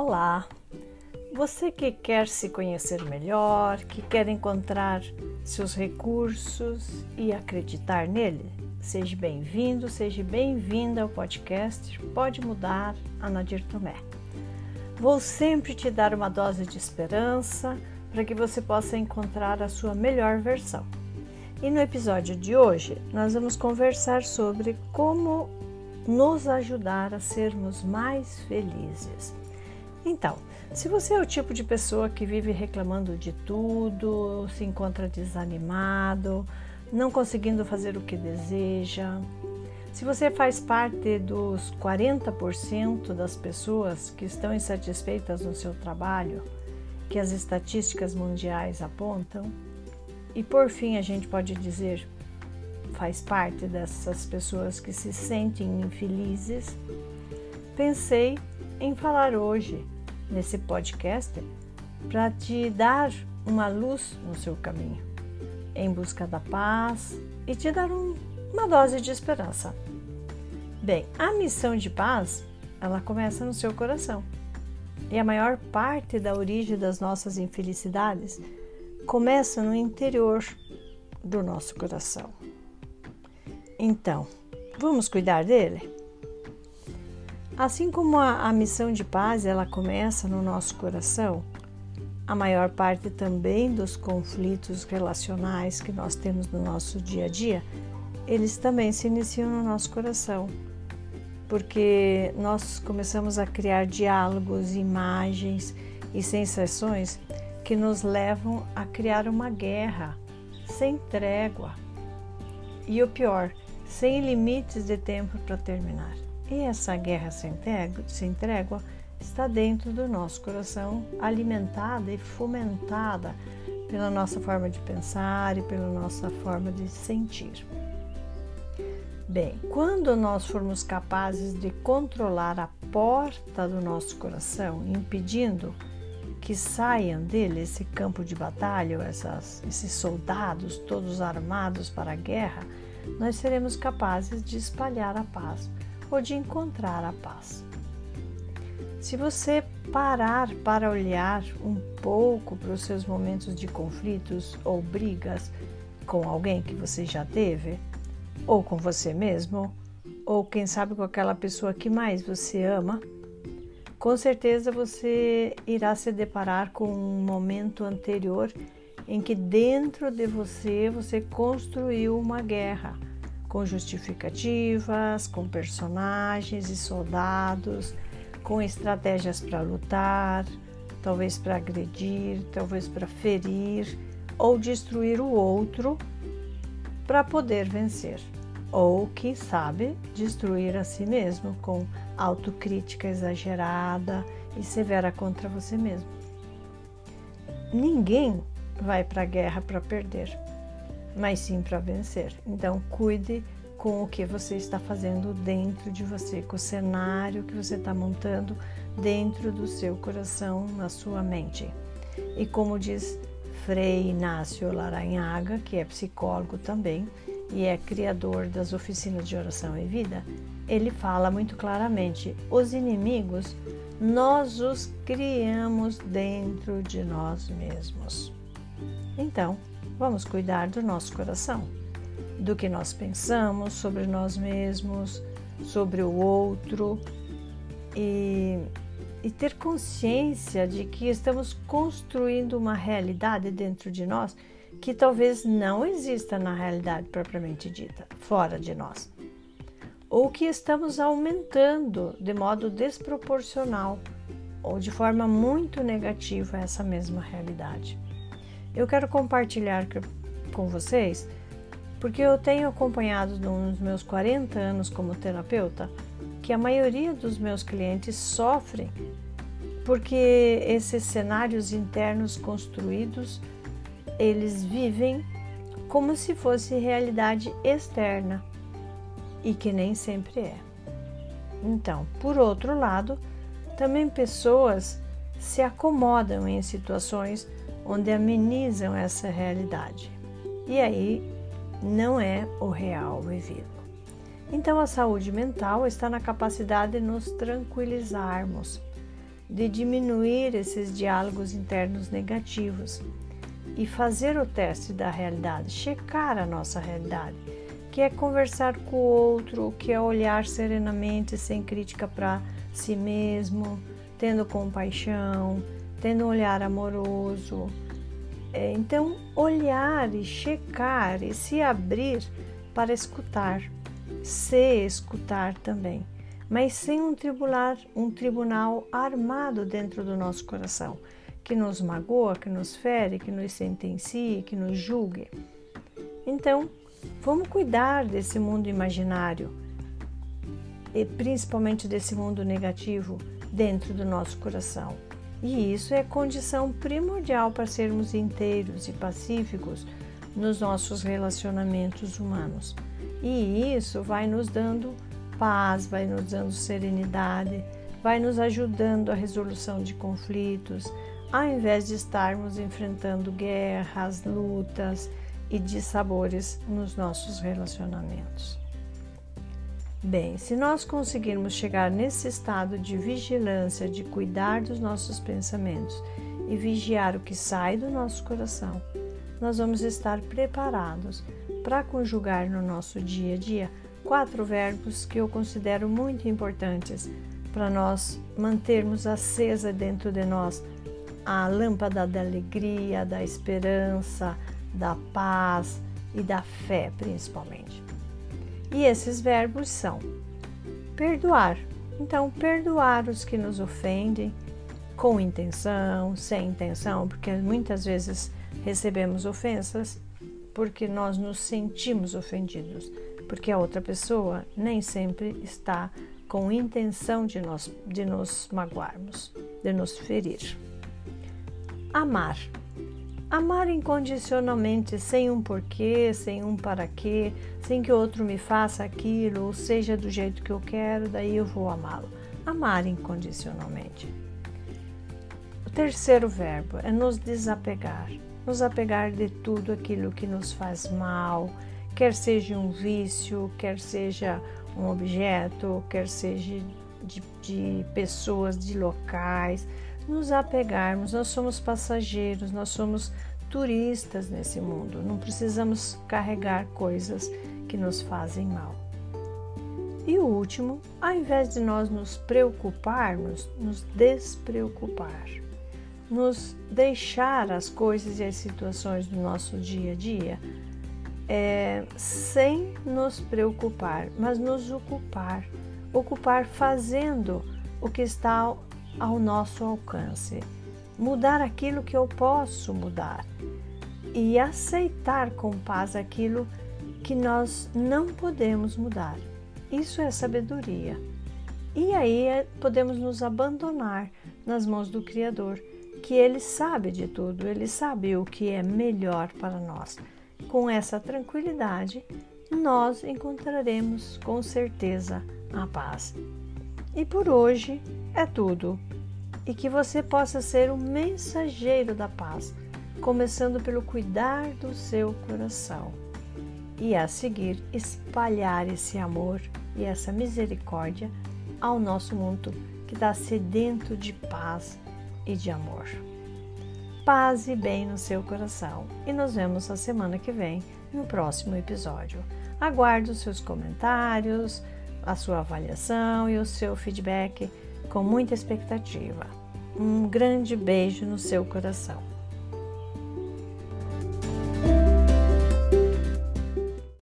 Olá! Você que quer se conhecer melhor, que quer encontrar seus recursos e acreditar nele, seja bem-vindo, seja bem-vinda ao podcast Pode Mudar, a Nadir Tomé. Vou sempre te dar uma dose de esperança para que você possa encontrar a sua melhor versão. E no episódio de hoje, nós vamos conversar sobre como nos ajudar a sermos mais felizes. Então, se você é o tipo de pessoa que vive reclamando de tudo, se encontra desanimado, não conseguindo fazer o que deseja, se você faz parte dos 40% das pessoas que estão insatisfeitas no seu trabalho, que as estatísticas mundiais apontam, e por fim a gente pode dizer faz parte dessas pessoas que se sentem infelizes, pensei em falar hoje nesse podcast para te dar uma luz no seu caminho, em busca da paz e te dar um, uma dose de esperança. Bem, a missão de paz, ela começa no seu coração. E a maior parte da origem das nossas infelicidades começa no interior do nosso coração. Então, vamos cuidar dele? Assim como a, a missão de paz ela começa no nosso coração, a maior parte também dos conflitos relacionais que nós temos no nosso dia a dia, eles também se iniciam no nosso coração. Porque nós começamos a criar diálogos, imagens e sensações que nos levam a criar uma guerra sem trégua. E o pior, sem limites de tempo para terminar. E essa guerra sem trégua, está dentro do nosso coração, alimentada e fomentada pela nossa forma de pensar e pela nossa forma de sentir. Bem, quando nós formos capazes de controlar a porta do nosso coração, impedindo que saiam dele esse campo de batalha, essas, esses soldados todos armados para a guerra, nós seremos capazes de espalhar a paz ou de encontrar a paz. Se você parar para olhar um pouco para os seus momentos de conflitos ou brigas com alguém que você já teve, ou com você mesmo, ou quem sabe com aquela pessoa que mais você ama, com certeza você irá se deparar com um momento anterior em que dentro de você você construiu uma guerra com justificativas, com personagens e soldados, com estratégias para lutar, talvez para agredir, talvez para ferir ou destruir o outro para poder vencer, ou que sabe destruir a si mesmo com autocrítica exagerada e severa contra você mesmo. Ninguém vai para a guerra para perder mas sim para vencer. Então, cuide com o que você está fazendo dentro de você, com o cenário que você está montando dentro do seu coração, na sua mente. E como diz Frei Inácio Laranhaga, que é psicólogo também e é criador das oficinas de oração e vida, ele fala muito claramente: os inimigos nós os criamos dentro de nós mesmos. Então, vamos cuidar do nosso coração, do que nós pensamos sobre nós mesmos, sobre o outro e, e ter consciência de que estamos construindo uma realidade dentro de nós que talvez não exista na realidade propriamente dita, fora de nós. Ou que estamos aumentando de modo desproporcional ou de forma muito negativa essa mesma realidade. Eu quero compartilhar com vocês porque eu tenho acompanhado nos meus 40 anos como terapeuta que a maioria dos meus clientes sofrem porque esses cenários internos construídos eles vivem como se fosse realidade externa e que nem sempre é. Então, por outro lado, também pessoas se acomodam em situações onde amenizam essa realidade. E aí não é o real vivido. Então, a saúde mental está na capacidade de nos tranquilizarmos, de diminuir esses diálogos internos negativos e fazer o teste da realidade, checar a nossa realidade, que é conversar com o outro, que é olhar serenamente, sem crítica para si mesmo, tendo compaixão, tendo um olhar amoroso. É, então, olhar e checar e se abrir para escutar, se escutar também mas sem um tribunal, um tribunal armado dentro do nosso coração, que nos magoa, que nos fere, que nos sentencie, que nos julgue. Então, vamos cuidar desse mundo imaginário e principalmente desse mundo negativo dentro do nosso coração. E isso é condição primordial para sermos inteiros e pacíficos nos nossos relacionamentos humanos. E isso vai nos dando paz, vai nos dando serenidade, vai nos ajudando a resolução de conflitos, ao invés de estarmos enfrentando guerras, lutas e dissabores nos nossos relacionamentos. Bem, se nós conseguirmos chegar nesse estado de vigilância, de cuidar dos nossos pensamentos e vigiar o que sai do nosso coração, nós vamos estar preparados para conjugar no nosso dia a dia quatro verbos que eu considero muito importantes para nós mantermos acesa dentro de nós a lâmpada da alegria, da esperança, da paz e da fé, principalmente. E esses verbos são perdoar. Então, perdoar os que nos ofendem com intenção, sem intenção, porque muitas vezes recebemos ofensas porque nós nos sentimos ofendidos porque a outra pessoa nem sempre está com intenção de, nós, de nos magoarmos, de nos ferir. Amar. Amar incondicionalmente, sem um porquê, sem um para quê, sem que outro me faça aquilo, ou seja do jeito que eu quero, daí eu vou amá-lo. Amar incondicionalmente. O terceiro verbo é nos desapegar. Nos apegar de tudo aquilo que nos faz mal, quer seja um vício, quer seja um objeto, quer seja de, de pessoas, de locais, nos apegarmos. Nós somos passageiros, nós somos turistas nesse mundo, não precisamos carregar coisas que nos fazem mal. E o último, ao invés de nós nos preocuparmos, nos despreocupar, nos deixar as coisas e as situações do nosso dia a dia é, sem nos preocupar, mas nos ocupar, ocupar fazendo o que está ao nosso alcance, mudar aquilo que eu posso mudar e aceitar com paz aquilo que nós não podemos mudar. Isso é sabedoria. E aí é, podemos nos abandonar nas mãos do Criador, que Ele sabe de tudo, Ele sabe o que é melhor para nós. Com essa tranquilidade, nós encontraremos com certeza a paz. E por hoje é tudo. E que você possa ser o mensageiro da paz, começando pelo cuidar do seu coração e a seguir espalhar esse amor e essa misericórdia ao nosso mundo que está sedento de paz e de amor paz e bem no seu coração. E nos vemos a semana que vem no próximo episódio. Aguardo seus comentários, a sua avaliação e o seu feedback com muita expectativa. Um grande beijo no seu coração.